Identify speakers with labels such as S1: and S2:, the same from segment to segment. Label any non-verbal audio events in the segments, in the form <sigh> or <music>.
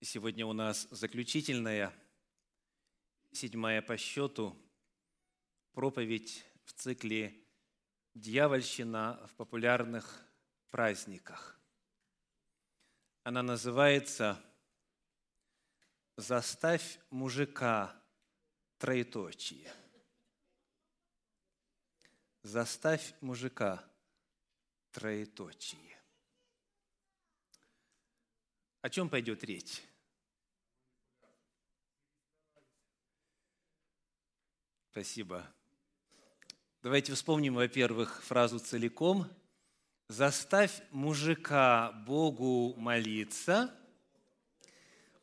S1: Сегодня у нас заключительная, седьмая по счету, проповедь в цикле «Дьявольщина в популярных праздниках». Она называется «Заставь мужика троеточие». «Заставь мужика троеточие». О чем пойдет речь? Спасибо. Давайте вспомним, во-первых, фразу целиком. «Заставь мужика Богу молиться,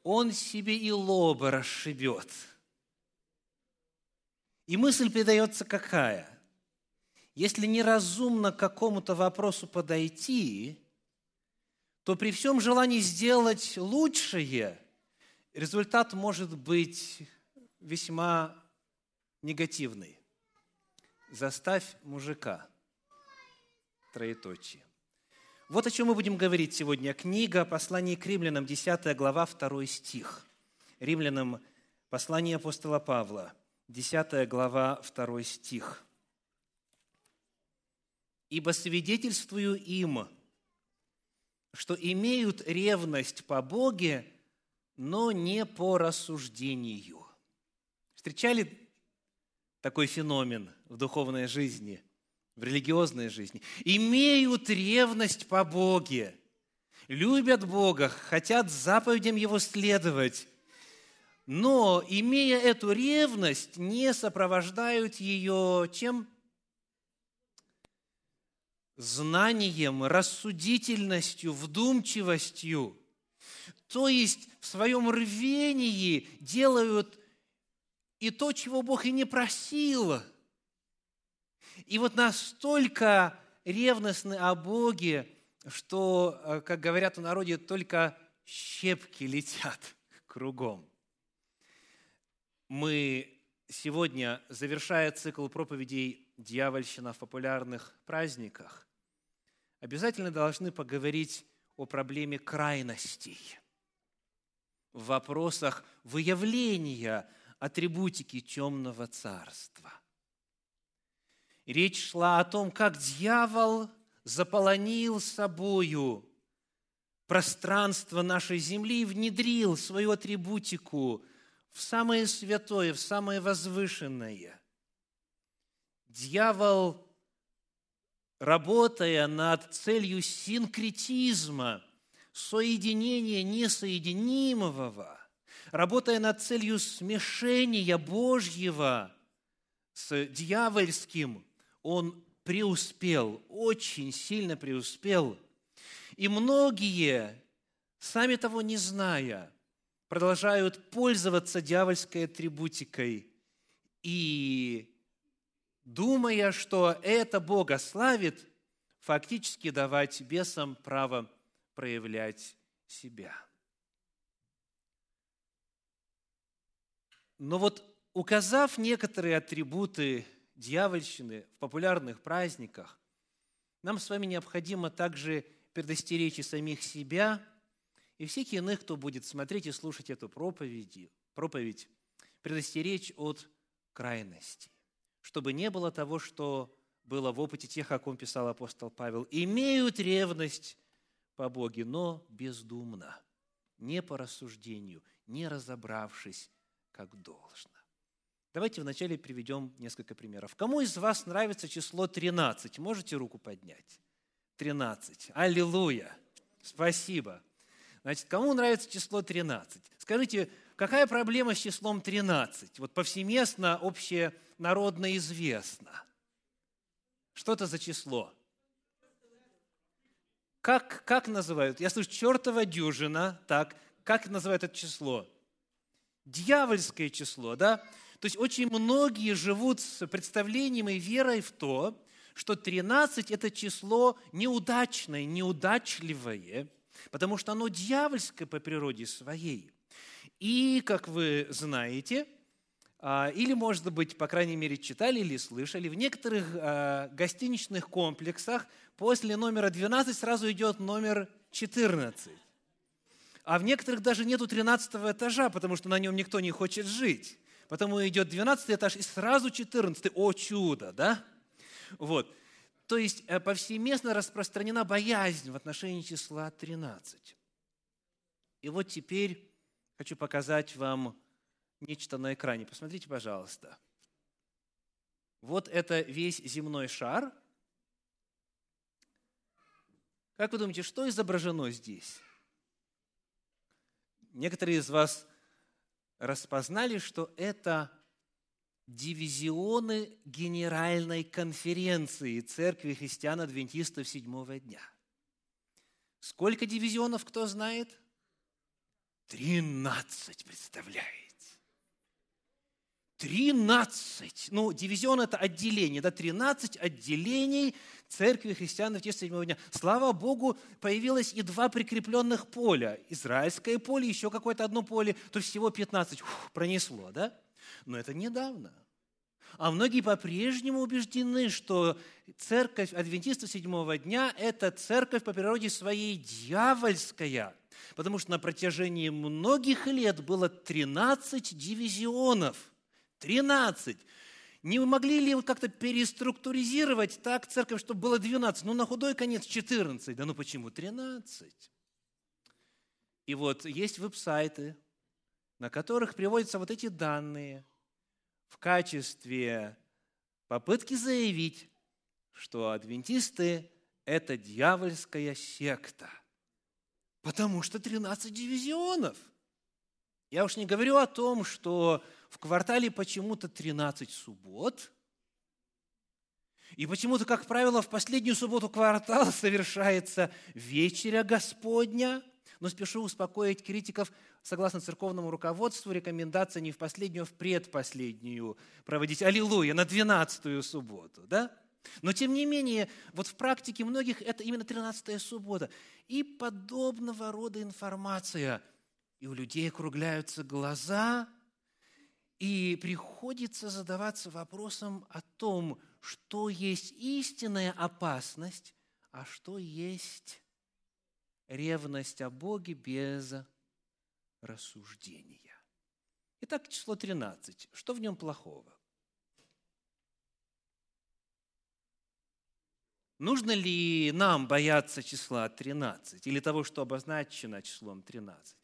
S1: он себе и лоба расшибет». И мысль передается какая? Если неразумно к какому-то вопросу подойти, то при всем желании сделать лучшее, результат может быть весьма негативный. Заставь мужика. Троеточие. Вот о чем мы будем говорить сегодня. Книга «Послание к римлянам», 10 глава, 2 стих. Римлянам послание апостола Павла, 10 глава, 2 стих. «Ибо свидетельствую им, что имеют ревность по Боге, но не по рассуждению». Встречали такой феномен в духовной жизни, в религиозной жизни, имеют ревность по Боге, любят Бога, хотят заповедям Его следовать, но, имея эту ревность, не сопровождают ее чем? Знанием, рассудительностью, вдумчивостью. То есть в своем рвении делают и то, чего Бог и не просил. И вот настолько ревностны о Боге, что, э, как говорят в народе, только щепки летят <laughs> кругом. Мы сегодня, завершая цикл проповедей «Дьявольщина в популярных праздниках», обязательно должны поговорить о проблеме крайностей в вопросах выявления атрибутики темного царства. Речь шла о том, как дьявол заполонил собою пространство нашей земли и внедрил свою атрибутику в самое святое, в самое возвышенное. Дьявол, работая над целью синкретизма, соединения несоединимого – работая над целью смешения Божьего с дьявольским, он преуспел, очень сильно преуспел. И многие, сами того не зная, продолжают пользоваться дьявольской атрибутикой и, думая, что это Бога славит, фактически давать бесам право проявлять себя. Но вот указав некоторые атрибуты дьявольщины в популярных праздниках, нам с вами необходимо также предостеречь и самих себя, и всех иных, кто будет смотреть и слушать эту проповедь, проповедь предостеречь от крайностей, чтобы не было того, что было в опыте тех, о ком писал апостол Павел. «Имеют ревность по Боге, но бездумно, не по рассуждению, не разобравшись как должно. Давайте вначале приведем несколько примеров. Кому из вас нравится число 13? Можете руку поднять? 13. Аллилуйя. Спасибо. Значит, кому нравится число 13? Скажите, какая проблема с числом 13? Вот повсеместно, общенародно известно. Что это за число? Как, как называют? Я слышу, чертова дюжина. Так, как называют это число? дьявольское число, да? То есть очень многие живут с представлением и верой в то, что 13 – это число неудачное, неудачливое, потому что оно дьявольское по природе своей. И, как вы знаете, а, или, может быть, по крайней мере, читали или слышали, в некоторых а, гостиничных комплексах после номера 12 сразу идет номер 14. А в некоторых даже нету 13 этажа, потому что на нем никто не хочет жить. Потому идет 12 этаж и сразу 14. О чудо, да? Вот. То есть э, повсеместно распространена боязнь в отношении числа 13. И вот теперь хочу показать вам нечто на экране. Посмотрите, пожалуйста. Вот это весь земной шар. Как вы думаете, что изображено здесь? Некоторые из вас распознали, что это дивизионы Генеральной конференции Церкви христиан-адвентистов седьмого дня. Сколько дивизионов, кто знает? Тринадцать, представляете? Тринадцать. Ну, дивизион – это отделение, да, тринадцать отделений Церкви христиан-адвентистов седьмого дня. Слава Богу, появилось и два прикрепленных поля. Израильское поле, еще какое-то одно поле, то всего пятнадцать. Пронесло, да? Но это недавно. А многие по-прежнему убеждены, что церковь адвентистов седьмого дня – это церковь по природе своей дьявольская, потому что на протяжении многих лет было 13 дивизионов. 13. Не могли ли как-то переструктуризировать так церковь, чтобы было 12? Ну, на худой конец 14. Да ну почему 13? И вот есть веб-сайты, на которых приводятся вот эти данные – в качестве попытки заявить, что адвентисты – это дьявольская секта, потому что 13 дивизионов. Я уж не говорю о том, что в квартале почему-то 13 суббот, и почему-то, как правило, в последнюю субботу квартала <laughs> совершается вечеря Господня – но спешу успокоить критиков, согласно церковному руководству, рекомендация не в последнюю, а в предпоследнюю проводить Аллилуйя на двенадцатую субботу. Да? Но тем не менее, вот в практике многих это именно 13 суббота. И подобного рода информация. И у людей округляются глаза, и приходится задаваться вопросом о том, что есть истинная опасность, а что есть ревность о Боге без рассуждения. Итак, число 13. Что в нем плохого? Нужно ли нам бояться числа 13 или того, что обозначено числом 13?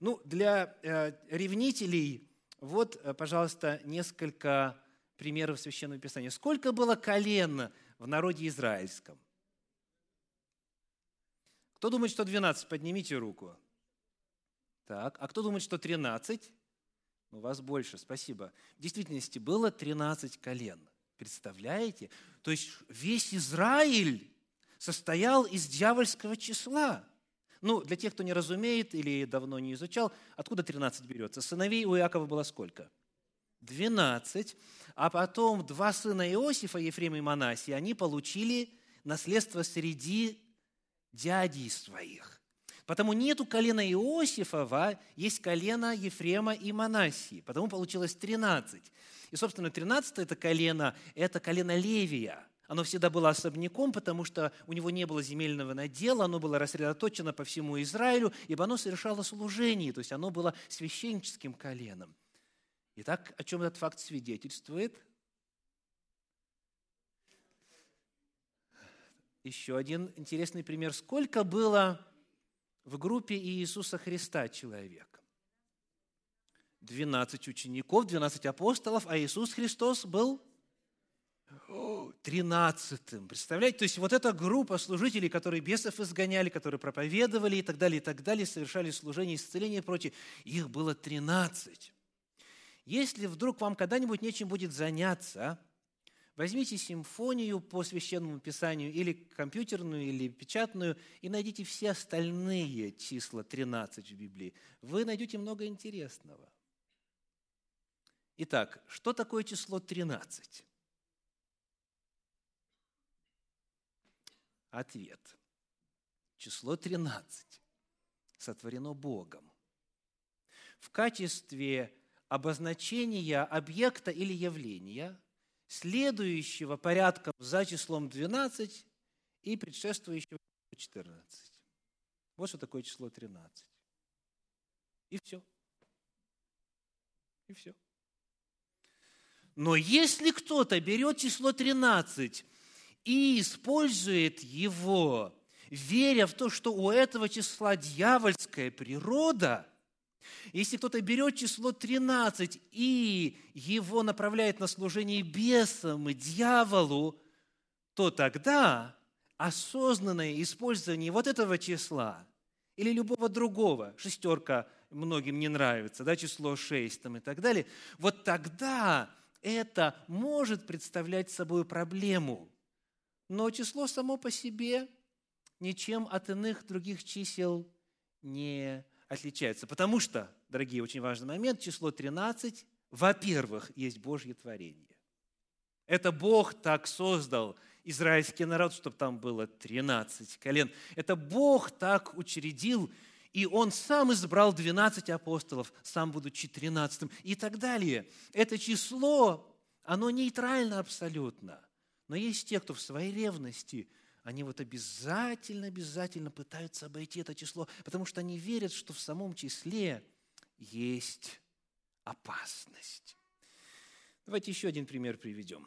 S1: Ну, для э, ревнителей, вот, э, пожалуйста, несколько примеров Священного Писания. Сколько было колен в народе израильском? Кто думает, что 12? Поднимите руку. Так, а кто думает, что 13? У вас больше, спасибо. В действительности было 13 колен. Представляете? То есть весь Израиль состоял из дьявольского числа. Ну, для тех, кто не разумеет или давно не изучал, откуда 13 берется? Сыновей у Иакова было сколько? 12. А потом два сына Иосифа, Ефрема и Манасия, они получили наследство среди дядей своих. Потому нету колена Иосифова, есть колено Ефрема и Манасии. Потому получилось 13. И, собственно, 13 это колено, это колено Левия. Оно всегда было особняком, потому что у него не было земельного надела, оно было рассредоточено по всему Израилю, ибо оно совершало служение, то есть оно было священническим коленом. Итак, о чем этот факт свидетельствует? еще один интересный пример. Сколько было в группе Иисуса Христа человек? 12 учеников, 12 апостолов, а Иисус Христос был тринадцатым. Представляете? То есть вот эта группа служителей, которые бесов изгоняли, которые проповедовали и так далее, и так далее, совершали служение, исцеление и прочее, их было тринадцать. Если вдруг вам когда-нибудь нечем будет заняться, Возьмите симфонию по священному писанию или компьютерную, или печатную, и найдите все остальные числа 13 в Библии. Вы найдете много интересного. Итак, что такое число 13? Ответ. Число 13 сотворено Богом. В качестве обозначения объекта или явления – следующего порядком за числом 12 и предшествующего 14. Вот что такое число 13. И все. И все. Но если кто-то берет число 13 и использует его, веря в то, что у этого числа дьявольская природа, если кто-то берет число 13 и его направляет на служение бесам и дьяволу, то тогда осознанное использование вот этого числа или любого другого, шестерка многим не нравится, да, число 6 там, и так далее, вот тогда это может представлять собой проблему. Но число само по себе ничем от иных других чисел не отличается. Потому что, дорогие, очень важный момент, число 13, во-первых, есть Божье творение. Это Бог так создал израильский народ, чтобы там было 13 колен. Это Бог так учредил, и Он сам избрал 12 апостолов, сам будучи 13 и так далее. Это число, оно нейтрально абсолютно. Но есть те, кто в своей ревности, они вот обязательно, обязательно пытаются обойти это число, потому что они верят, что в самом числе есть опасность. Давайте еще один пример приведем.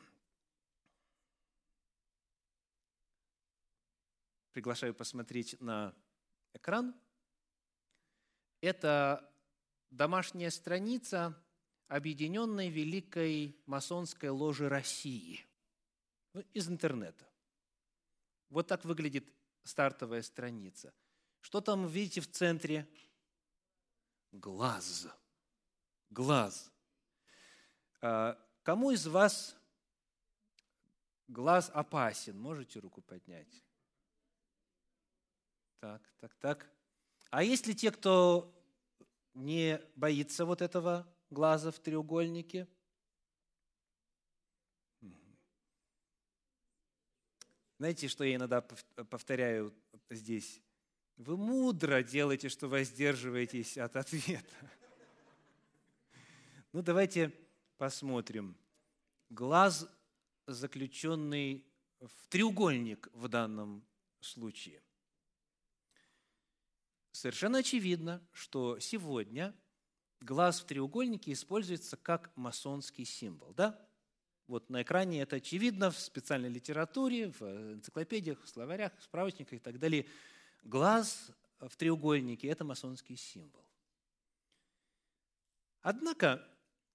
S1: Приглашаю посмотреть на экран. Это домашняя страница Объединенной Великой Масонской Ложи России ну, из интернета. Вот так выглядит стартовая страница. Что там видите в центре? Глаз. Глаз. А, кому из вас глаз опасен? Можете руку поднять? Так, так, так. А есть ли те, кто не боится вот этого глаза в треугольнике? Знаете, что я иногда повторяю здесь? Вы мудро делаете, что воздерживаетесь от ответа. Ну, давайте посмотрим. Глаз, заключенный в треугольник в данном случае – совершенно очевидно, что сегодня глаз в треугольнике используется как масонский символ. Да? Вот на экране это очевидно в специальной литературе, в энциклопедиях, в словарях, в справочниках и так далее. Глаз в треугольнике – это масонский символ. Однако,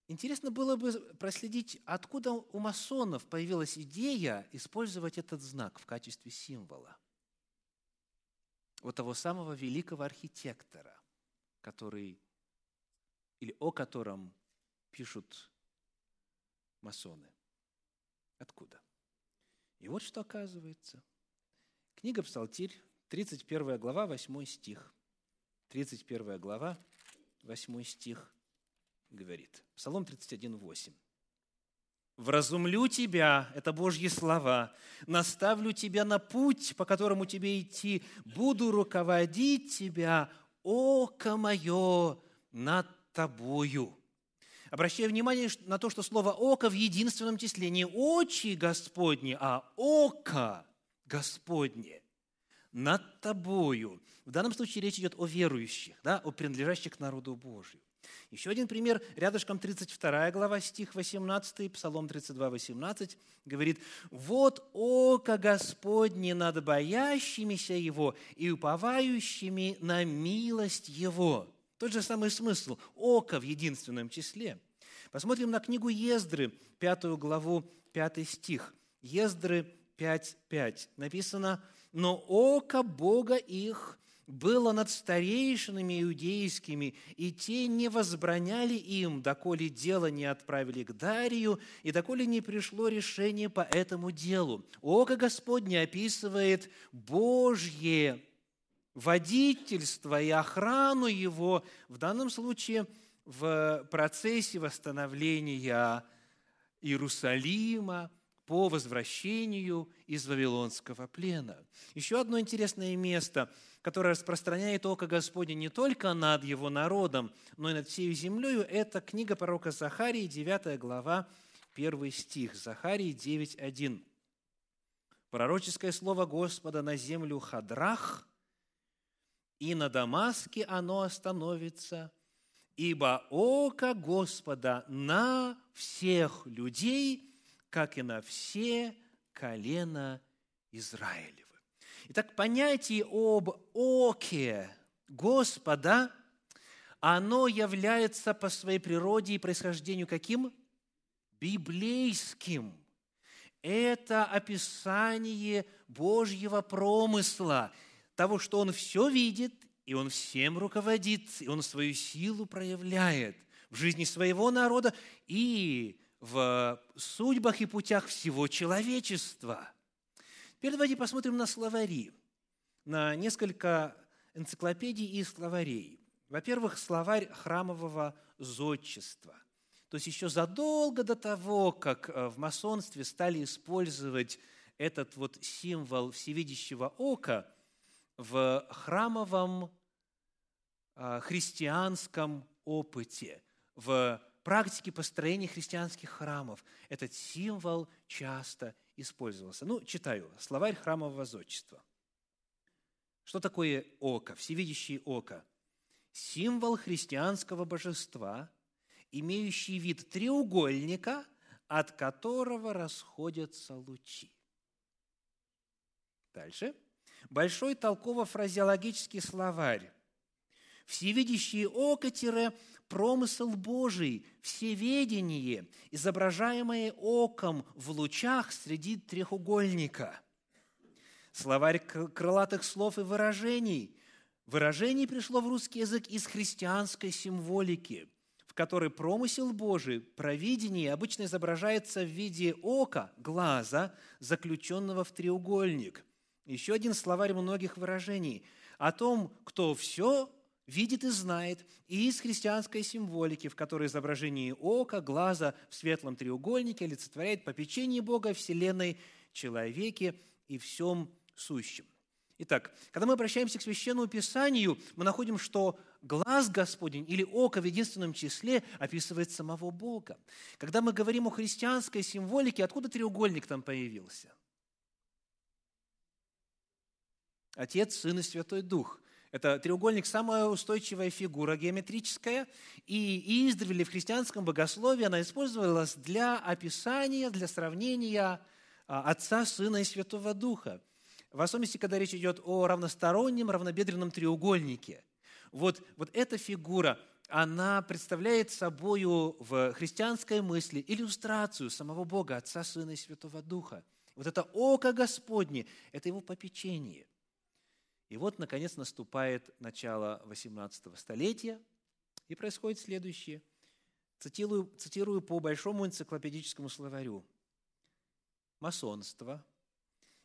S1: интересно было бы проследить, откуда у масонов появилась идея использовать этот знак в качестве символа – у того самого великого архитектора, который, или о котором пишут масоны. Откуда? И вот что оказывается. Книга Псалтирь, 31 глава, 8 стих. 31 глава, 8 стих говорит. Псалом 31, 8. Вразумлю тебя, это Божьи слова, наставлю тебя на путь, по которому тебе идти, буду руководить тебя, око мое над тобою. Обращаю внимание на то, что слово «око» в единственном числе не «очи Господни», а «око Господне» над тобою. В данном случае речь идет о верующих, да, о принадлежащих к народу Божию. Еще один пример, рядышком 32 глава, стих 18, Псалом 32, 18, говорит, «Вот око Господне над боящимися Его и уповающими на милость Его». Тот же самый смысл – око в единственном числе. Посмотрим на книгу Ездры, пятую главу, пятый стих. Ездры 5.5 написано, «Но око Бога их было над старейшинами иудейскими, и те не возбраняли им, доколе дело не отправили к Дарию, и доколе не пришло решение по этому делу. Око Господне описывает Божье водительство и охрану его, в данном случае в процессе восстановления Иерусалима, по возвращению из Вавилонского плена. Еще одно интересное место – которая распространяет око Господне не только над его народом, но и над всей землею, это книга пророка Захарии, 9 глава, 1 стих. Захарии 9.1. Пророческое слово Господа на землю Хадрах, и на Дамаске оно остановится, ибо око Господа на всех людей, как и на все колена Израилевы. Итак, понятие об оке Господа, оно является по своей природе и происхождению каким? Библейским. Это описание Божьего промысла, того, что Он все видит, и Он всем руководит, и Он свою силу проявляет в жизни своего народа и в судьбах и путях всего человечества. Теперь давайте посмотрим на словари, на несколько энциклопедий и словарей. Во-первых, словарь храмового зодчества. То есть еще задолго до того, как э, в масонстве стали использовать этот вот символ всевидящего ока в храмовом э, христианском опыте, в практике построения христианских храмов этот символ часто использовался. Ну, читаю. Словарь храмового зодчества. Что такое око, всевидящее око? Символ христианского божества, имеющий вид треугольника, от которого расходятся лучи. Дальше. Большой толково-фразеологический словарь. Всевидящее око – промысел Божий, всеведение, изображаемое оком в лучах среди треугольника – словарь крылатых слов и выражений. Выражений пришло в русский язык из христианской символики, в которой промысел Божий, провидение обычно изображается в виде ока, глаза, заключенного в треугольник. Еще один словарь многих выражений о том, кто все видит и знает, и из христианской символики, в которой изображение ока, глаза в светлом треугольнике олицетворяет попечение Бога, Вселенной, человеке и всем сущим. Итак, когда мы обращаемся к Священному Писанию, мы находим, что глаз Господень или око в единственном числе описывает самого Бога. Когда мы говорим о христианской символике, откуда треугольник там появился? Отец, Сын и Святой Дух. Это треугольник – самая устойчивая фигура геометрическая, и издревле в христианском богословии она использовалась для описания, для сравнения а, Отца, Сына и Святого Духа – в особенности, когда речь идет о равностороннем, равнобедренном треугольнике. Вот, вот эта фигура, она представляет собою в христианской мысли иллюстрацию самого Бога, Отца, Сына и Святого Духа. Вот это око Господне, это его попечение. И вот, наконец, наступает начало 18 столетия, и происходит следующее. Цитирую, цитирую по большому энциклопедическому словарю. Масонство –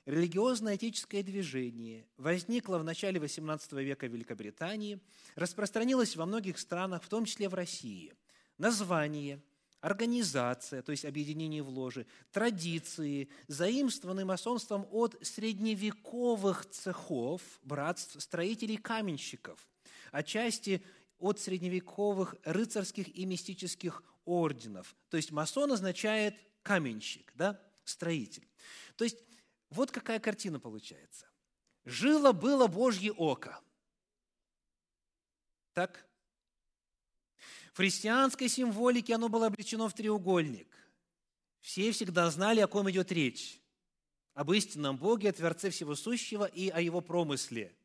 S1: Религиозное этическое движение возникло в начале XVIII века в Великобритании, распространилось во многих странах, в том числе в России. Название, организация, то есть объединение в ложе, традиции, заимствованы масонством от средневековых цехов, братств, строителей каменщиков, отчасти от средневековых рыцарских и мистических орденов. То есть масон означает каменщик, да, строитель. То есть вот какая картина получается. Жило было Божье око. Так? В христианской символике оно было обречено в треугольник. Все всегда знали, о ком идет речь. Об истинном Боге, о Творце Всего Сущего и о Его промысле.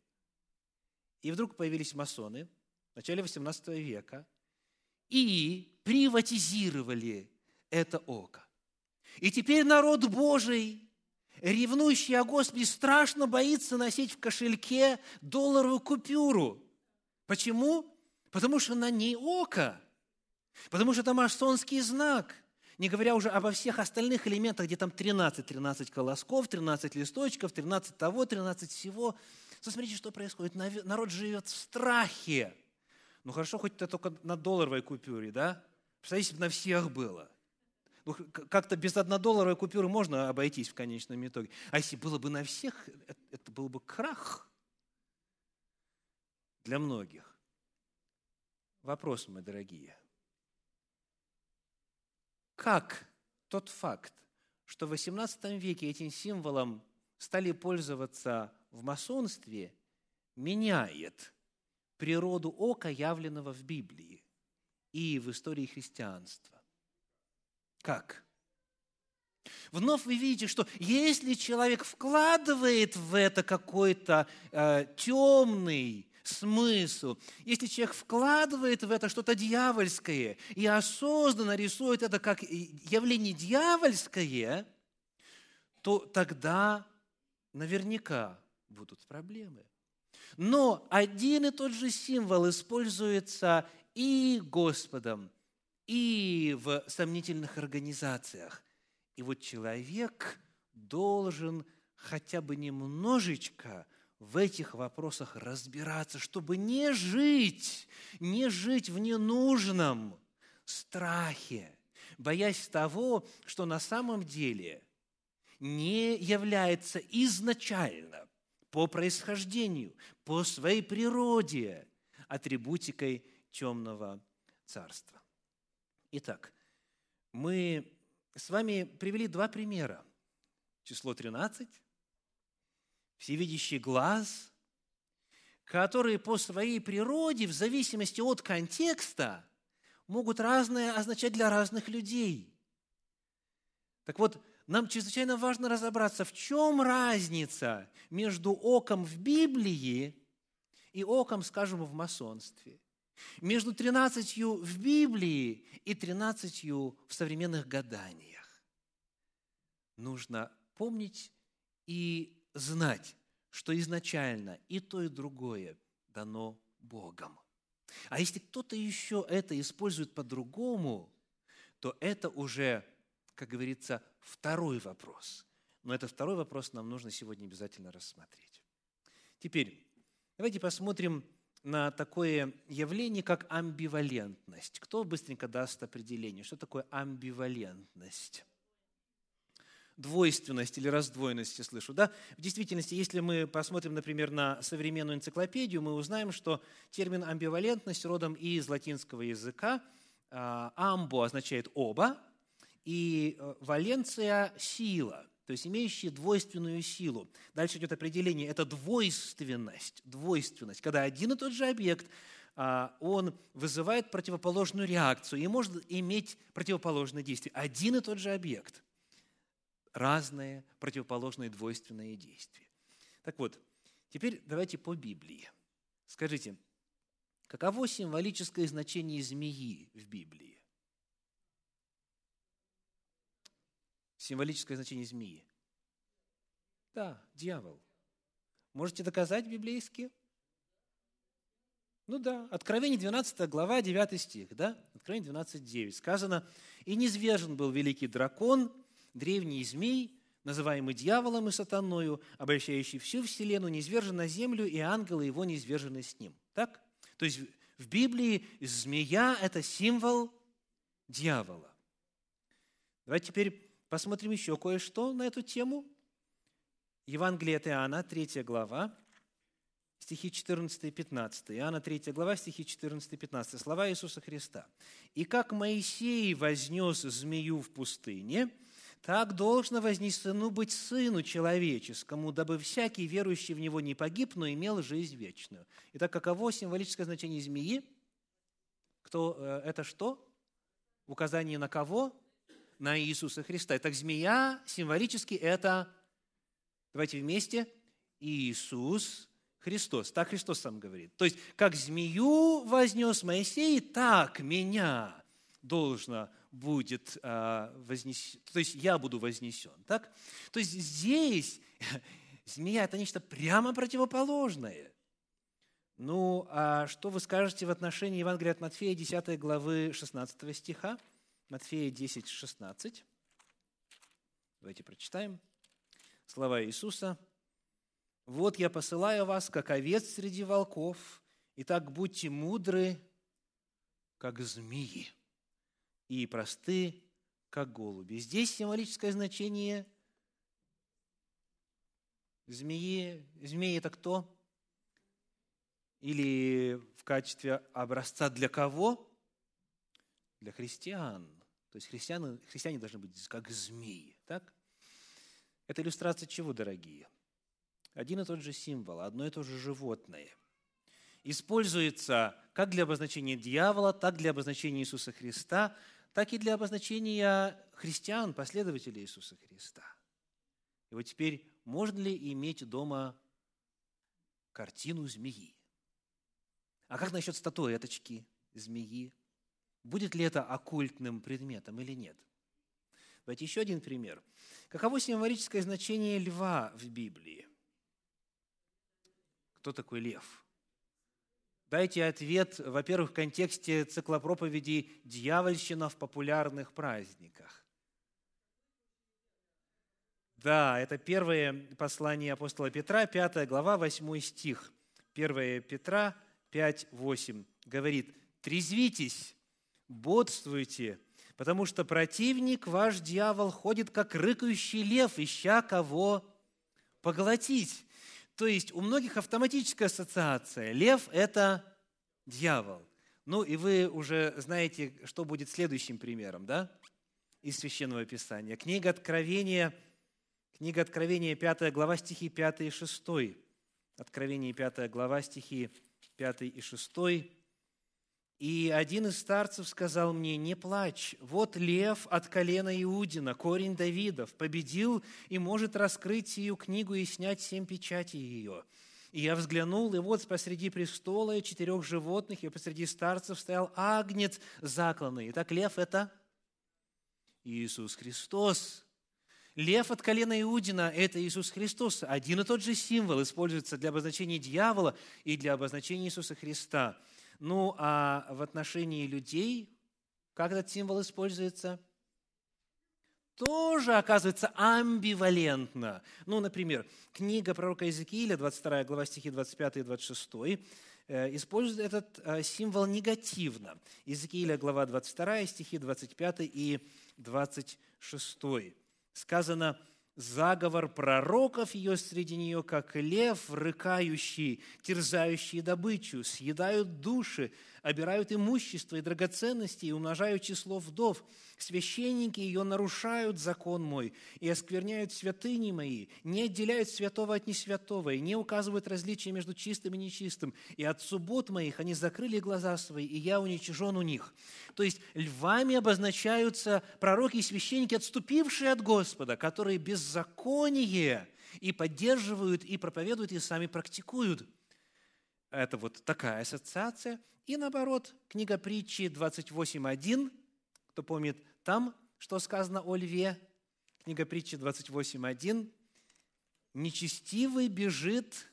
S1: И вдруг появились масоны в начале XVIII века и приватизировали это око. И теперь народ Божий ревнующий о Господе, страшно боится носить в кошельке долларовую купюру. Почему? Потому что на ней око. Потому что это масонский знак. Не говоря уже обо всех остальных элементах, где там 13, 13 колосков, 13 листочков, 13 того, 13 всего. Смотрите, что происходит. Народ живет в страхе. Ну хорошо, хоть это только на долларовой купюре, да? Представляете, если бы на всех было. Ну, как-то без однодолларовой купюры можно обойтись в конечном итоге. А если было бы на всех, это был бы крах для многих. Вопрос, мои дорогие. Как тот факт, что в XVIII веке этим символом стали пользоваться в масонстве, меняет природу ока, явленного в Библии? и в истории христианства. Как? Вновь вы видите, что если человек вкладывает в это какой-то э, темный смысл, если человек вкладывает в это что-то дьявольское и осознанно рисует это как явление дьявольское, то тогда наверняка будут проблемы. Но один и тот же символ используется и Господом, и в сомнительных организациях. И вот человек должен хотя бы немножечко в этих вопросах разбираться, чтобы не жить, не жить в ненужном страхе, боясь того, что на самом деле не является изначально по происхождению, по своей природе атрибутикой темного царства. Итак, мы с вами привели два примера. Число 13, всевидящий глаз, которые по своей природе, в зависимости от контекста, могут разное означать для разных людей. Так вот, нам чрезвычайно важно разобраться, в чем разница между оком в Библии и оком, скажем, в масонстве. Между тринадцатью в Библии и тринадцатью в современных гаданиях. Нужно помнить и знать, что изначально и то, и другое дано Богом. А если кто-то еще это использует по-другому, то это уже, как говорится, второй вопрос. Но этот второй вопрос нам нужно сегодня обязательно рассмотреть. Теперь, давайте посмотрим на такое явление, как амбивалентность. Кто быстренько даст определение? Что такое амбивалентность? Двойственность или раздвоенность, я слышу. Да? В действительности, если мы посмотрим, например, на современную энциклопедию, мы узнаем, что термин амбивалентность родом из латинского языка. А, амбо означает «оба», и э, валенция – сила, то есть имеющая двойственную силу. Дальше идет определение – это двойственность, двойственность, когда один и тот же объект а, он вызывает противоположную реакцию и может иметь противоположное действие. Один и тот же объект. Разные противоположные двойственные действия. Так вот, теперь давайте по Библии. Скажите, каково символическое значение змеи в Библии? символическое значение змеи? Да, дьявол. Можете доказать библейски? Ну да, Откровение 12 глава, 9 стих, да? Откровение 12, 9. Сказано, «И низвержен был великий дракон, древний змей, называемый дьяволом и сатаною, обращающий всю вселенную, низвержен на землю, и ангелы его низвержены с ним». Так? То есть в Библии змея – это символ дьявола. Давайте теперь Посмотрим еще кое-что на эту тему. Евангелие от Иоанна, 3 глава, стихи 14 и 15. Иоанна 3 глава, стихи 14 и 15. Слова Иисуса Христа. «И как Моисей вознес змею в пустыне, так должно вознесену быть Сыну Человеческому, дабы всякий верующий в Него не погиб, но имел жизнь вечную». Итак, каково символическое значение змеи? Кто, э, это что? Указание на кого? на Иисуса Христа. Итак, змея символически это, давайте вместе, Иисус Христос. Так Христос сам говорит. То есть, как змею вознес Моисей, так меня должно будет а, вознесен, то есть я буду вознесен. Так? То есть здесь <laughs> змея – это нечто прямо противоположное. Ну, а что вы скажете в отношении Евангелия от Матфея, 10 главы 16 стиха? Матфея 10, 16. Давайте прочитаем. Слова Иисуса. «Вот я посылаю вас, как овец среди волков, и так будьте мудры, как змеи, и просты, как голуби». Здесь символическое значение змеи. Змеи – это кто? Или в качестве образца для кого? Для христиан. То есть христиане, христиане должны быть как змеи. Так? Это иллюстрация чего, дорогие? Один и тот же символ, одно и то же животное. Используется как для обозначения дьявола, так для обозначения Иисуса Христа, так и для обозначения христиан, последователей Иисуса Христа. И вот теперь, можно ли иметь дома картину змеи? А как насчет статуэточки змеи? Будет ли это оккультным предметом или нет? Давайте еще один пример. Каково символическое значение льва в Библии? Кто такой лев? Дайте ответ, во-первых, в контексте цикла проповедей «Дьявольщина в популярных праздниках». Да, это первое послание апостола Петра, 5 глава, 8 стих. 1 Петра 5, 8 говорит, «Трезвитесь, бодствуйте, потому что противник ваш дьявол ходит, как рыкающий лев, ища кого поглотить». То есть у многих автоматическая ассоциация. Лев – это дьявол. Ну и вы уже знаете, что будет следующим примером, да? Из Священного Писания. Книга Откровения, книга Откровения, 5 глава, стихи 5 и 6. Откровение, 5 глава, стихи 5 и 6. И один из старцев сказал мне, не плачь, вот лев от колена Иудина, корень Давидов, победил и может раскрыть сию книгу и снять семь печатей ее. И я взглянул, и вот посреди престола и четырех животных, и посреди старцев стоял агнец закланный. Итак, лев – это Иисус Христос. Лев от колена Иудина – это Иисус Христос. Один и тот же символ используется для обозначения дьявола и для обозначения Иисуса Христа – ну, а в отношении людей, как этот символ используется? Тоже оказывается амбивалентно. Ну, например, книга пророка Иезекииля, 22 глава стихи 25 и 26, э, использует этот э, символ негативно. Иезекииля, глава 22, стихи 25 и 26. Сказано, заговор пророков ее среди нее, как лев, рыкающий, терзающий добычу, съедают души, обирают имущество и драгоценности и умножают число вдов. Священники ее нарушают закон мой и оскверняют святыни мои, не отделяют святого от несвятого и не указывают различия между чистым и нечистым. И от суббот моих они закрыли глаза свои, и я уничижен у них». То есть львами обозначаются пророки и священники, отступившие от Господа, которые беззаконие и поддерживают, и проповедуют, и сами практикуют. Это вот такая ассоциация – и наоборот, книга притчи 28.1, кто помнит, там что сказано о льве? Книга притчи 28.1. «Нечестивый бежит,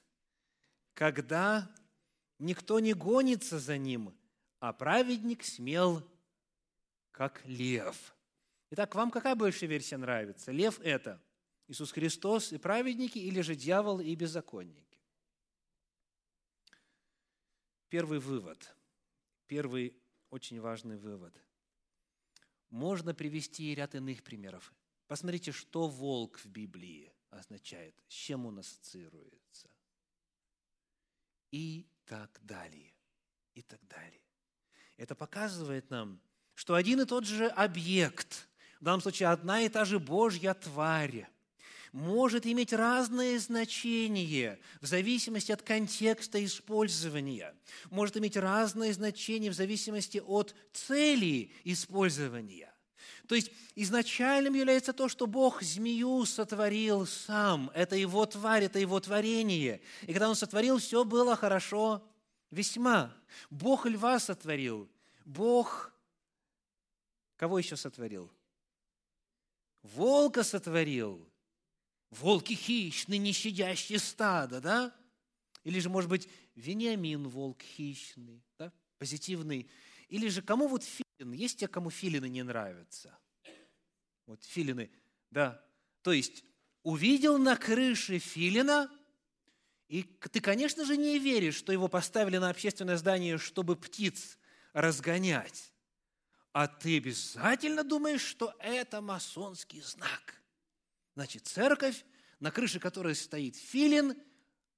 S1: когда никто не гонится за ним, а праведник смел, как лев». Итак, вам какая больше версия нравится? Лев – это Иисус Христос и праведники, или же дьявол и беззаконники? Первый вывод – Первый очень важный вывод. Можно привести ряд иных примеров. Посмотрите, что волк в Библии означает, с чем он ассоциируется. И так далее. И так далее. Это показывает нам, что один и тот же объект, в данном случае одна и та же Божья тварь, может иметь разное значение в зависимости от контекста использования, может иметь разное значение в зависимости от цели использования. То есть изначальным является то, что Бог змею сотворил сам. Это его тварь, это его творение. И когда он сотворил, все было хорошо весьма. Бог льва сотворил. Бог кого еще сотворил? Волка сотворил волки хищные, не щадящие стада, да? Или же, может быть, Вениамин волк хищный, да? позитивный. Или же кому вот филин? Есть те, кому филины не нравятся? Вот филины, да. То есть увидел на крыше филина, и ты, конечно же, не веришь, что его поставили на общественное здание, чтобы птиц разгонять. А ты обязательно думаешь, что это масонский знак – Значит, церковь, на крыше которой стоит филин,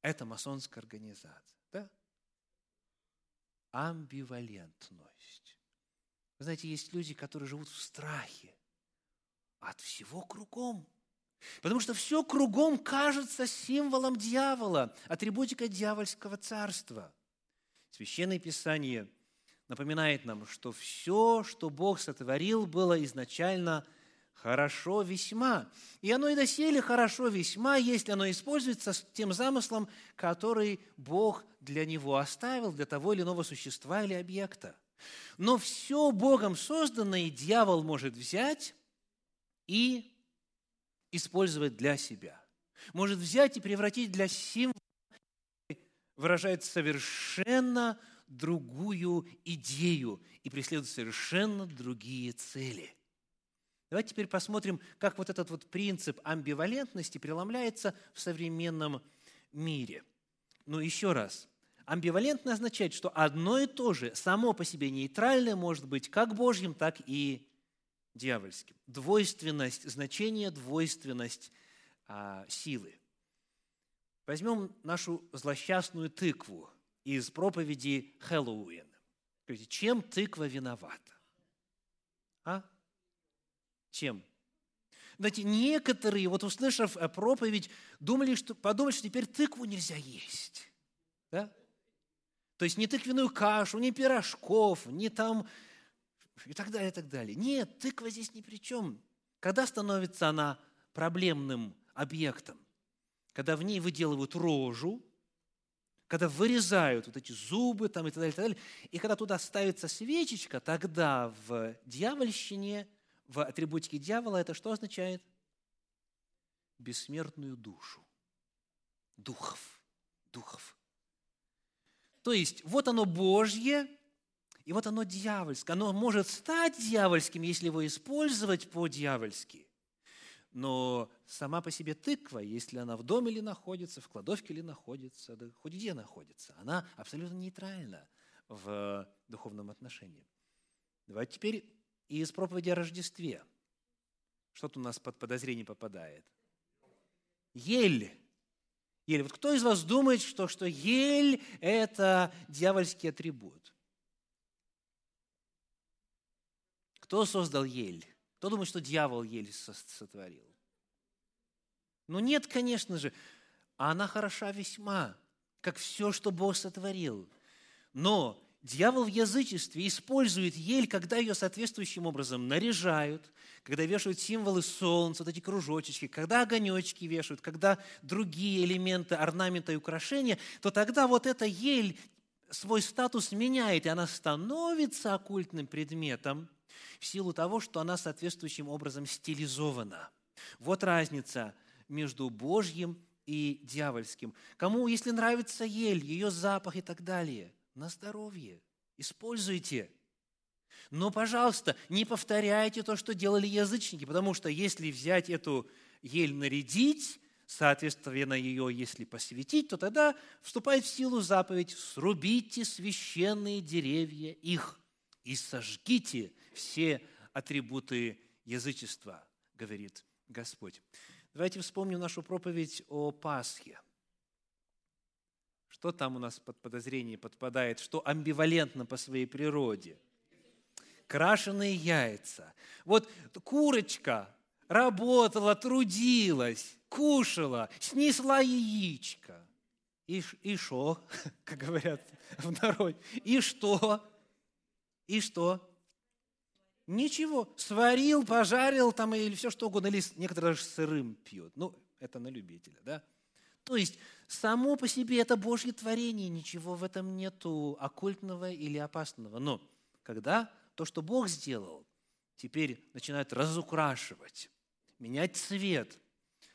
S1: это масонская организация. Да? Амбивалентность. Вы знаете, есть люди, которые живут в страхе от всего кругом. Потому что все кругом кажется символом дьявола, атрибутика дьявольского царства. Священное Писание напоминает нам, что все, что Бог сотворил, было изначально хорошо весьма. И оно и доселе хорошо весьма, если оно используется с тем замыслом, который Бог для него оставил, для того или иного существа или объекта. Но все Богом созданное дьявол может взять и использовать для себя. Может взять и превратить для символа, выражает совершенно другую идею и преследует совершенно другие цели. Давайте теперь посмотрим, как вот этот вот принцип амбивалентности преломляется в современном мире. Но еще раз, амбивалентно означает, что одно и то же, само по себе нейтральное, может быть как Божьим, так и дьявольским. Двойственность, значение, двойственность а, силы. Возьмем нашу злосчастную тыкву из проповеди Хэллоуин. Чем тыква виновата? А? Чем? Знаете, некоторые, вот услышав э, проповедь, думали, что, подумали, что теперь тыкву нельзя есть. Да? То есть не тыквенную кашу, не пирожков, не там и так далее, и так далее. Нет, тыква здесь ни при чем. Когда становится она проблемным объектом? Когда в ней выделывают рожу, когда вырезают вот эти зубы там, и так далее, и так далее, и когда туда ставится свечечка, тогда в дьявольщине, в атрибутике дьявола это что означает? Бессмертную душу. Духов. Духов. То есть вот оно Божье, и вот оно дьявольское. Оно может стать дьявольским, если его использовать по-дьявольски. Но сама по себе тыква, если она в доме ли находится, в кладовке ли находится, да хоть где находится, она абсолютно нейтральна в духовном отношении. Давайте теперь из проповеди о Рождестве. Что-то у нас под подозрение попадает. Ель. Ель. Вот кто из вас думает, что, что ель – это дьявольский атрибут? Кто создал ель? Кто думает, что дьявол ель сотворил? Ну нет, конечно же. Она хороша весьма, как все, что Бог сотворил. Но дьявол в язычестве использует ель, когда ее соответствующим образом наряжают, когда вешают символы солнца, вот эти кружочки, когда огонечки вешают, когда другие элементы орнамента и украшения, то тогда вот эта ель свой статус меняет, и она становится оккультным предметом, в силу того, что она соответствующим образом стилизована. Вот разница между Божьим и дьявольским. Кому, если нравится ель, ее запах и так далее, на здоровье, используйте. Но, пожалуйста, не повторяйте то, что делали язычники, потому что если взять эту ель, нарядить, соответственно, ее, если посвятить, то тогда вступает в силу заповедь «срубите священные деревья их и сожгите все атрибуты язычества, говорит Господь. Давайте вспомним нашу проповедь о Пасхе. Что там у нас под подозрение подпадает, что амбивалентно по своей природе? Крашеные яйца. Вот курочка работала, трудилась, кушала, снесла яичко. И, и что, <laughs> как говорят в народе, и что? И что? Ничего. Сварил, пожарил там или все что угодно. Или некоторые даже сырым пьют. Ну, это на любителя, да? То есть, само по себе это Божье творение, ничего в этом нету оккультного или опасного. Но когда то, что Бог сделал, теперь начинают разукрашивать, менять цвет,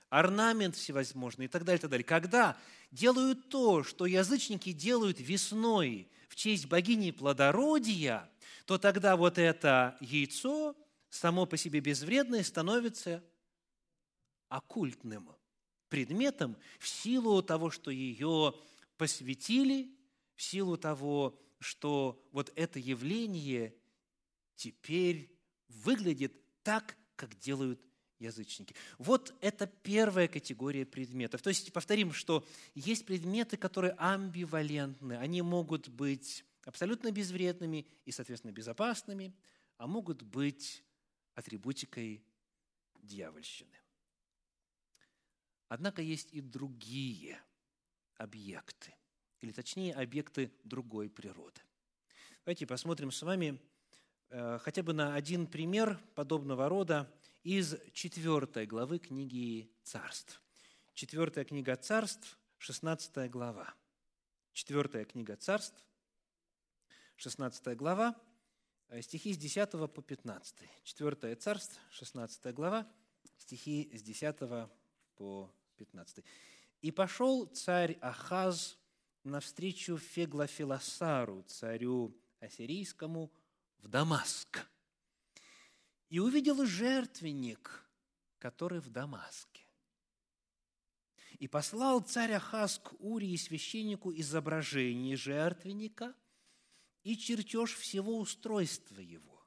S1: орнамент всевозможный и так далее, и так далее. Когда делают то, что язычники делают весной в честь богини плодородия, то тогда вот это яйцо, само по себе безвредное, становится оккультным предметом в силу того, что ее посвятили, в силу того, что вот это явление теперь выглядит так, как делают язычники. Вот это первая категория предметов. То есть, повторим, что есть предметы, которые амбивалентны. Они могут быть абсолютно безвредными и, соответственно, безопасными, а могут быть атрибутикой дьявольщины. Однако есть и другие объекты. или точнее объекты другой природы. Давайте посмотрим с вами э, хотя бы на один пример подобного рода из четвертой главы книги «Царств». Четвертая книга «Царств», 16 глава. Четвертая книга «Царств», 16 глава, э, стихи с 10 по 15. Четвертое царство, 16 глава, стихи с 10 по 15. «И пошел царь Ахаз навстречу Феглофилосару, царю ассирийскому, в Дамаск. И увидел жертвенник, который в Дамаске. И послал царь Ахаз к Урии священнику изображение жертвенника и чертеж всего устройства его.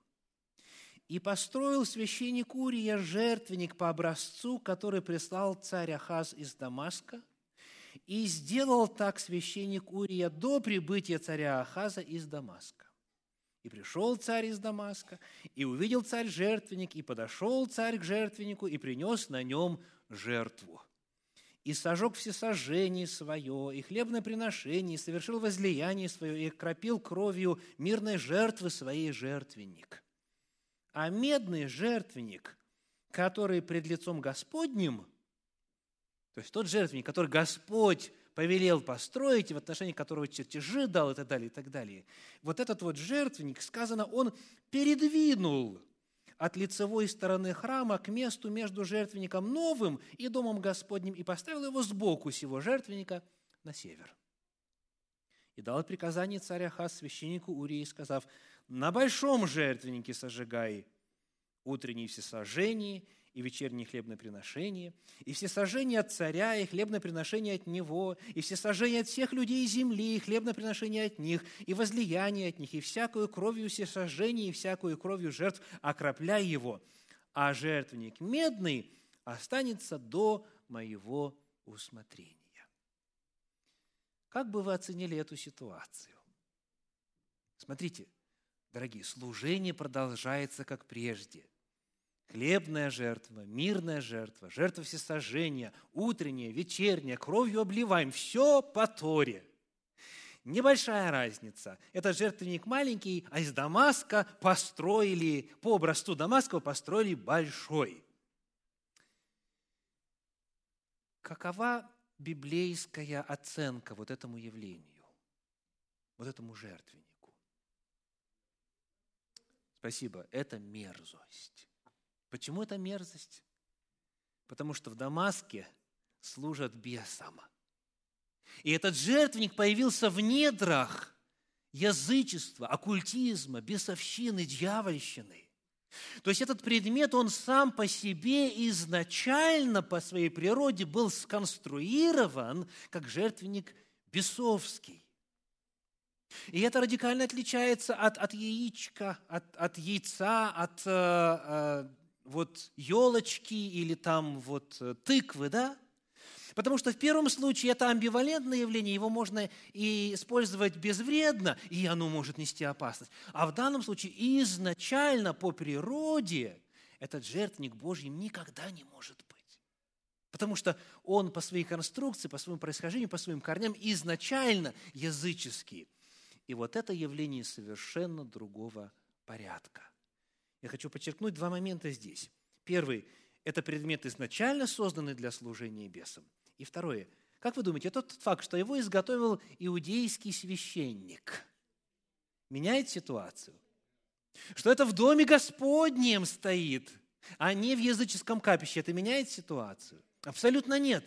S1: И построил священник Урия жертвенник по образцу, который прислал царь Ахаз из Дамаска – и сделал так священник Урия до прибытия царя Ахаза из Дамаска. И пришел царь из Дамаска, и увидел царь жертвенник, и подошел царь к жертвеннику, и принес на нем жертву. И сожег всесожжение свое, и хлебное приношение, и совершил возлияние свое, и кропил кровью мирной жертвы своей жертвенник. А медный жертвенник, который пред лицом Господним – то есть тот жертвенник, который Господь повелел построить, в отношении которого чертежи дал и так далее, и так далее. Вот этот вот жертвенник, сказано, он передвинул от лицевой стороны храма к месту между жертвенником новым и домом Господним и поставил его сбоку сего жертвенника на север. И дал приказание царя Хас священнику Урии, сказав, «На большом жертвеннике сожигай утренние всесожжения и вечернее хлебное приношение, и все сожжения от царя, и хлебное приношение от него, и все сожжения от всех людей земли, и хлебное приношение от них, и возлияние от них, и всякую кровью все сожжения, и всякую кровью жертв окропляй его, а жертвенник медный останется до моего усмотрения. Как бы вы оценили эту ситуацию? Смотрите, дорогие, служение продолжается как прежде – хлебная жертва, мирная жертва, жертва всесожжения, утренняя, вечерняя, кровью обливаем. Все по Торе. Небольшая разница. Этот жертвенник маленький, а из Дамаска построили, по образцу Дамаска построили большой. Какова библейская оценка вот этому явлению, вот этому жертвеннику? Спасибо, это мерзость. Почему это мерзость? Потому что в Дамаске служат бесам. И этот жертвенник появился в недрах язычества, оккультизма, бесовщины, дьявольщины. То есть этот предмет, он сам по себе изначально по своей природе был сконструирован как жертвенник бесовский. И это радикально отличается от, от яичка, от, от яйца, от э, э, вот елочки или там вот э, тыквы, да? Потому что в первом случае это амбивалентное явление, его можно и использовать безвредно, и оно может нести опасность. А в данном случае изначально по природе этот жертвенник Божьим никогда не может быть. Потому что он по своей конструкции, по своему происхождению, по своим корням изначально языческий. И вот это явление совершенно другого порядка. Я хочу подчеркнуть два момента здесь. Первый – это предмет изначально созданный для служения бесам. И второе – как вы думаете, тот факт, что его изготовил иудейский священник, меняет ситуацию? Что это в доме Господнем стоит, а не в языческом капище, это меняет ситуацию? Абсолютно нет.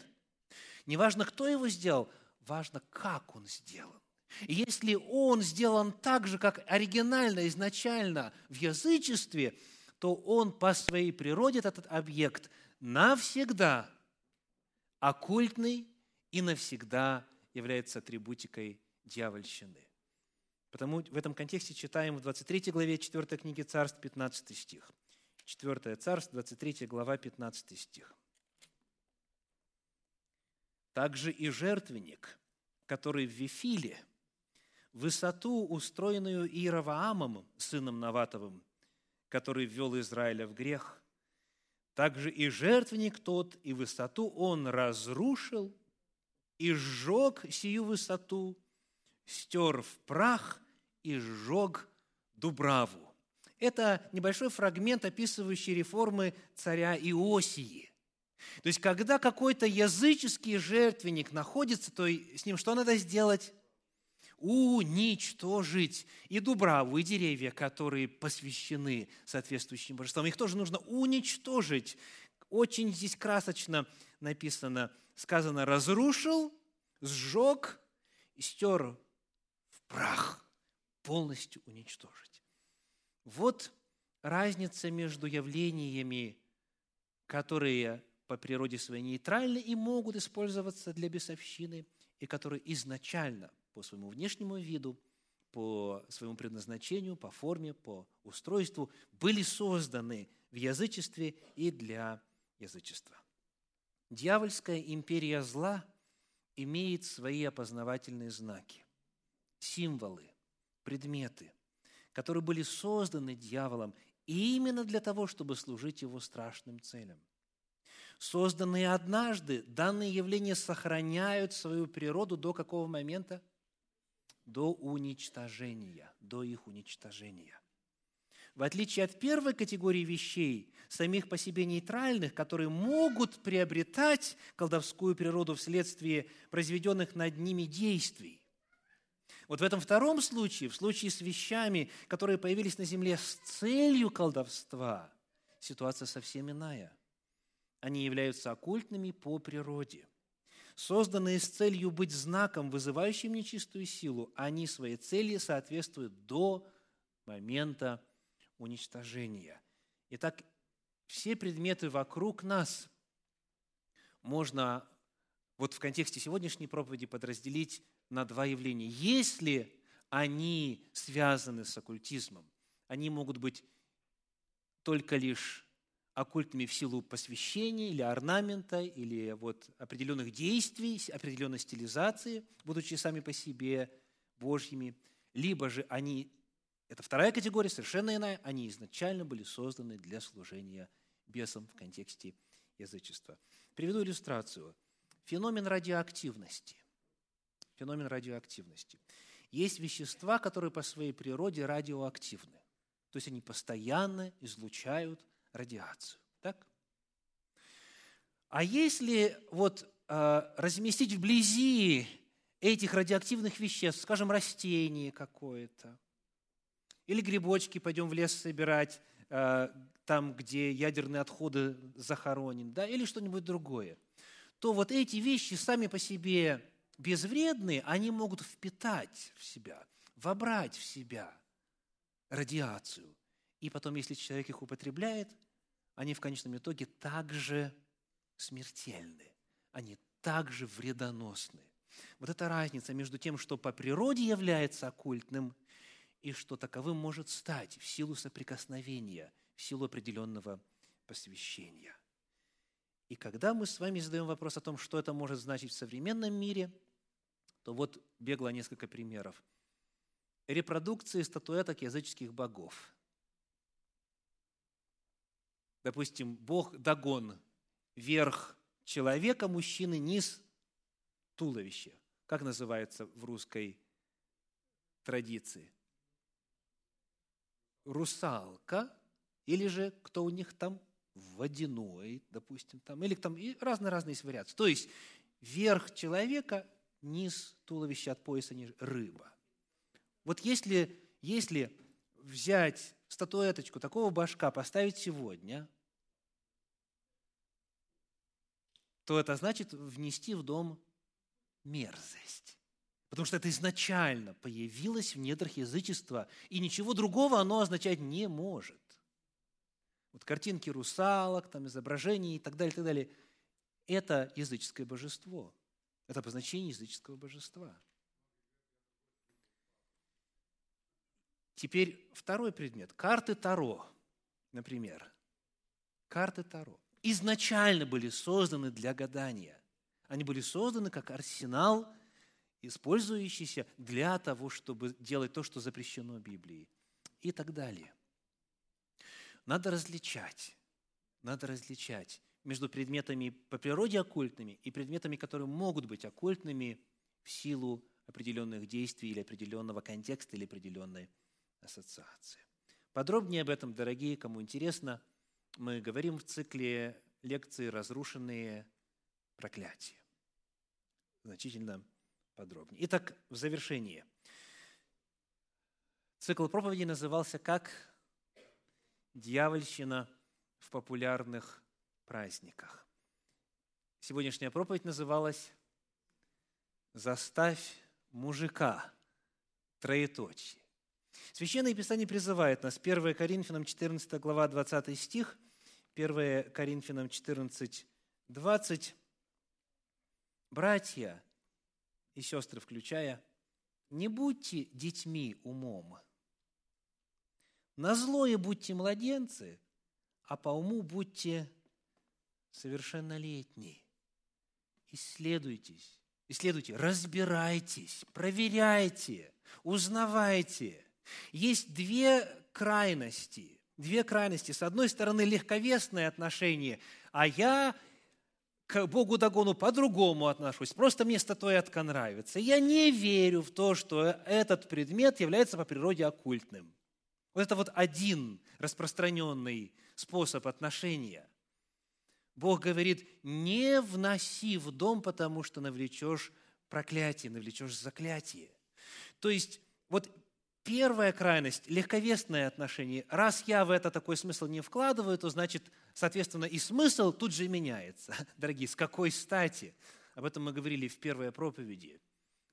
S1: Неважно, кто его сделал, важно, как он сделан. Если он сделан так же, как оригинально, изначально в язычестве, то он по своей природе, этот объект, навсегда оккультный и навсегда является атрибутикой дьявольщины. Потому в этом контексте читаем в 23 главе 4 книги Царств, 15 стих. 4 Царств, 23 глава, 15 стих. Также и жертвенник, который в Вифиле – высоту, устроенную Иераваамом, сыном Наватовым, который ввел Израиля в грех, также и жертвенник тот, и высоту он разрушил, и сжег сию высоту, стер в прах и сжег Дубраву. Это небольшой фрагмент, описывающий реформы царя Иосии. То есть, когда какой-то языческий жертвенник находится, то с ним что надо сделать? Уничтожить. И дубраву, и деревья, которые посвящены соответствующим божествам. Их тоже нужно уничтожить. Очень здесь красочно написано, сказано, разрушил, сжег, стер в прах, полностью уничтожить. Вот разница между явлениями, которые по природе своей нейтральны и могут использоваться для бесовщины, и которые изначально по своему внешнему виду, по своему предназначению, по форме, по устройству были созданы в язычестве и для язычества. Дьявольская империя зла имеет свои опознавательные знаки, символы, предметы, которые были созданы дьяволом именно для того, чтобы служить его страшным целям. Созданные однажды, данные явления сохраняют свою природу до какого момента? До уничтожения, до их уничтожения. В отличие от первой категории вещей, самих по себе нейтральных, которые могут приобретать колдовскую природу вследствие произведенных над ними действий. Вот в этом втором случае, в случае с вещами, которые появились на земле с целью колдовства, ситуация совсем иная. Они являются оккультными по природе. Созданные с целью быть знаком, вызывающим нечистую силу, они своей цели соответствуют до момента уничтожения. Итак, все предметы вокруг нас можно вот в контексте сегодняшней проповеди подразделить на два явления. Если они связаны с оккультизмом, они могут быть только лишь оккультными в силу посвящения или орнамента, или вот определенных действий, определенной стилизации, будучи сами по себе Божьими, либо же они это вторая категория, совершенно иная. Они изначально были созданы для служения бесам в контексте язычества. Приведу иллюстрацию. Феномен радиоактивности. Феномен радиоактивности. Есть вещества, которые по своей природе радиоактивны. То есть они постоянно излучают радиацию. Так? А если вот э, разместить вблизи этих радиоактивных веществ, скажем, растение какое-то, или грибочки пойдем в лес собирать, э, там, где ядерные отходы захоронены, да, или что-нибудь другое, то вот эти вещи сами по себе безвредные, они могут впитать в себя, вобрать в себя радиацию. И потом, если человек их употребляет, они в конечном итоге также смертельны, они также вредоносны. Вот эта разница между тем, что по природе является оккультным – и что таковым может стать в силу соприкосновения, в силу определенного посвящения. И когда мы с вами задаем вопрос о том, что это может значить в современном мире, то вот бегло несколько примеров. Репродукции статуэток языческих богов. Допустим, бог Дагон, верх человека, мужчины, низ туловища. Как называется в русской традиции? русалка, или же кто у них там водяной, допустим, там, или там и разные-разные есть вариации. То есть верх человека, низ туловища от пояса ниже, рыба. Вот если, если взять статуэточку такого башка, поставить сегодня, то это значит внести в дом мерзость. Потому что это изначально появилось в недрах язычества, и ничего другого оно означать не может. Вот картинки русалок, там изображения и так далее, и так далее. Это языческое божество. Это обозначение языческого божества. Теперь второй предмет. Карты Таро, например. Карты Таро изначально были созданы для гадания. Они были созданы как арсенал – использующийся для того, чтобы делать то, что запрещено Библией и так далее. Надо различать, надо различать между предметами по природе оккультными и предметами, которые могут быть оккультными в силу определенных действий или определенного контекста или определенной ассоциации. Подробнее об этом, дорогие, кому интересно, мы говорим в цикле лекции «Разрушенные проклятия». Значительно подробнее. Итак, в завершение. Цикл проповеди назывался как «Дьявольщина в популярных праздниках». Сегодняшняя проповедь называлась «Заставь мужика». Троеточие. Священное Писание призывает нас, 1 Коринфянам 14 глава 20 стих, 1 Коринфянам 14, 20. «Братья и сестры включая, не будьте детьми умом. На злое будьте младенцы, а по уму будьте совершеннолетние. Исследуйтесь, исследуйте, разбирайтесь, проверяйте, узнавайте. Есть две крайности. Две крайности. С одной стороны, легковесное отношение, а я к Богу Дагону по-другому отношусь, просто мне статуэтка нравится. Я не верю в то, что этот предмет является по природе оккультным. Вот это вот один распространенный способ отношения. Бог говорит, не вноси в дом, потому что навлечешь проклятие, навлечешь заклятие. То есть вот Первая крайность – легковесное отношение. Раз я в это такой смысл не вкладываю, то значит, соответственно, и смысл тут же меняется. <laughs> Дорогие, с какой стати? Об этом мы говорили в первой проповеди.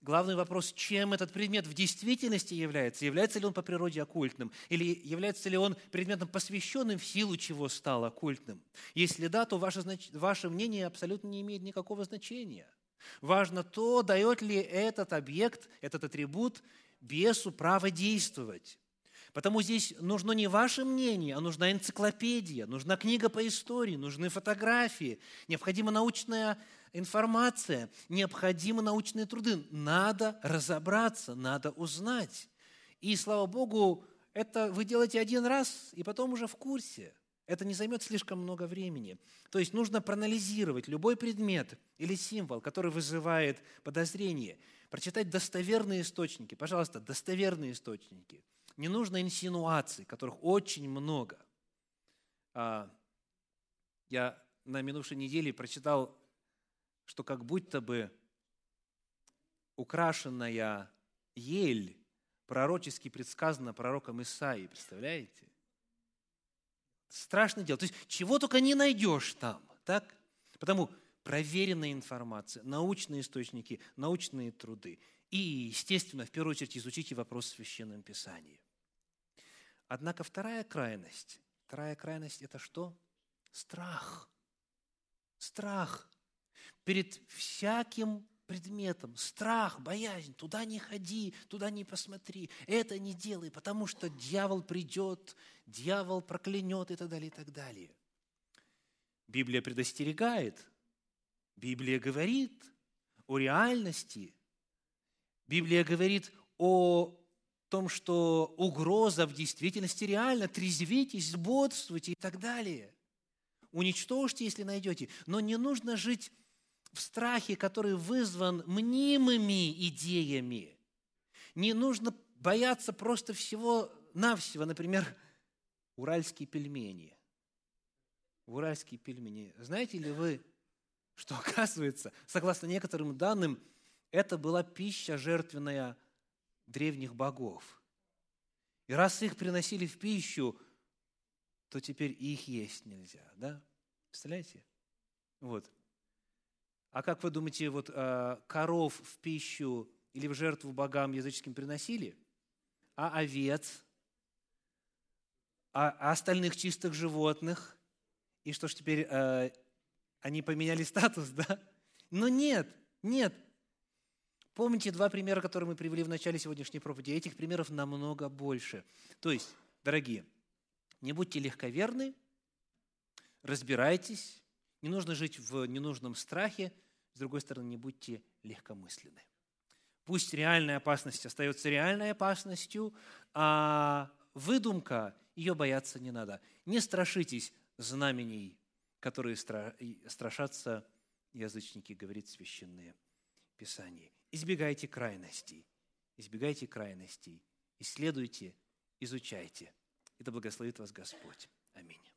S1: Главный вопрос, чем этот предмет в действительности является? Является ли он по природе оккультным? Или является ли он предметом, посвященным в силу чего стал оккультным? Если да, то ваше, ваше мнение абсолютно не имеет никакого значения. Важно то, дает ли этот объект, этот атрибут бесу право действовать. Потому здесь нужно не ваше мнение, а нужна энциклопедия, нужна книга по истории, нужны фотографии, необходима научная информация, необходимы научные труды. Надо разобраться, надо узнать. И, слава Богу, это вы делаете один раз, и потом уже в курсе. Это не займет слишком много времени. То есть нужно проанализировать любой предмет или символ, который вызывает подозрение – прочитать достоверные источники. Пожалуйста, достоверные источники. Не нужно инсинуаций, которых очень много. А, я на минувшей неделе прочитал, что как будто бы украшенная ель пророчески предсказана пророком Исаией. Представляете? Страшное дело. То есть чего только не найдешь там. Так? Потому проверенная информация, научные источники, научные труды. И, естественно, в первую очередь изучите вопрос в Священном Писании. Однако вторая крайность, вторая крайность – это что? Страх. Страх перед всяким предметом. Страх, боязнь. Туда не ходи, туда не посмотри. Это не делай, потому что дьявол придет, дьявол проклянет и так далее, и так далее. Библия предостерегает – Библия говорит о реальности. Библия говорит о том, что угроза в действительности реальна. Трезвитесь, бодрствуйте и так далее. Уничтожьте, если найдете. Но не нужно жить в страхе, который вызван мнимыми идеями. Не нужно бояться просто всего-навсего. Например, уральские пельмени. Уральские пельмени. Знаете ли вы, что оказывается, согласно некоторым данным, это была пища жертвенная древних богов. И раз их приносили в пищу, то теперь их есть нельзя, да? Представляете? Вот. А как вы думаете, вот э, коров в пищу или в жертву богам языческим приносили? А овец? А, а остальных чистых животных? И что ж теперь э, они поменяли статус, да? Но нет, нет. Помните два примера, которые мы привели в начале сегодняшней проповеди? Этих примеров намного больше. То есть, дорогие, не будьте легковерны, разбирайтесь, не нужно жить в ненужном страхе, с другой стороны, не будьте легкомысленны. Пусть реальная опасность остается реальной опасностью, а выдумка, ее бояться не надо. Не страшитесь знамений которые страшатся язычники, говорит Священное Писание. избегайте крайностей. Избегайте крайностей. Исследуйте, изучайте. Да благословит вас Господь. Аминь.